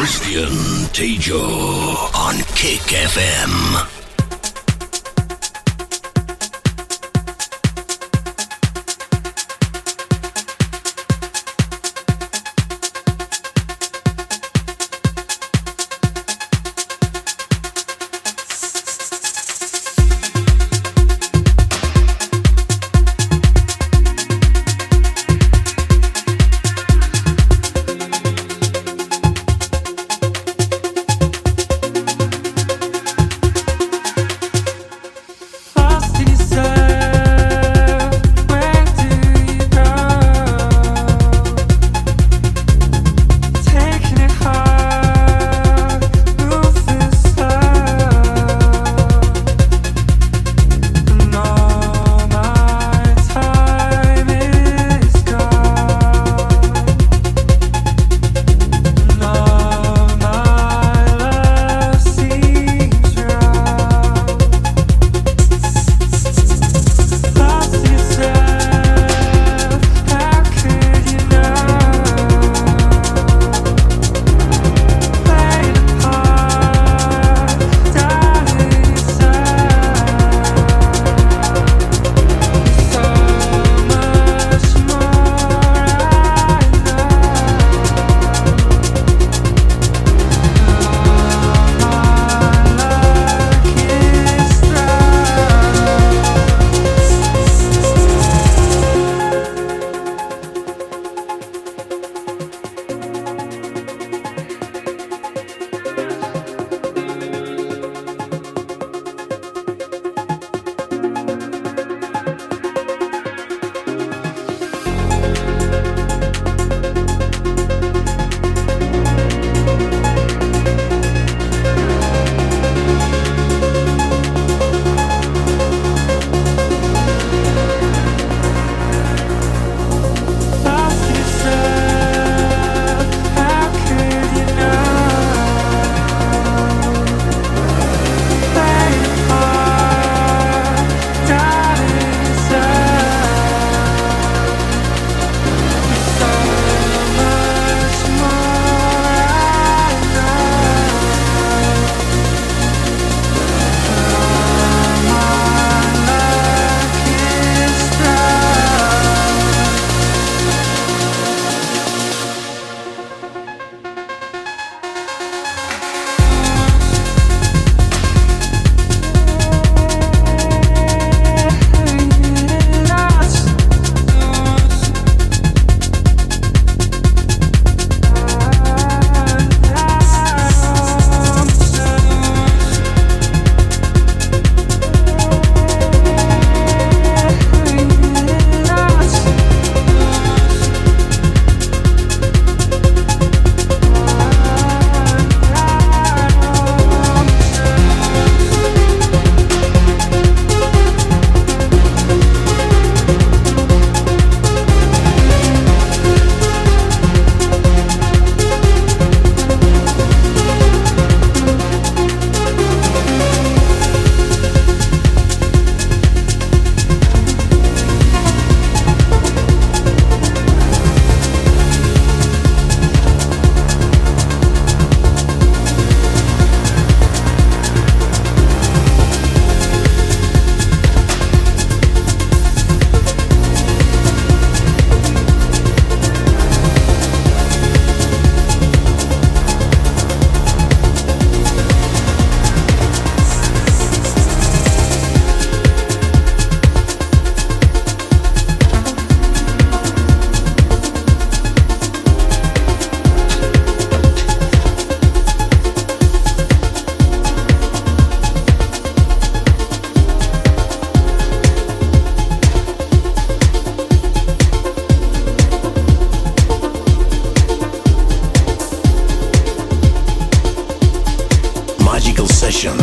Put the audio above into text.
Christian Tejo on Kick FM. Your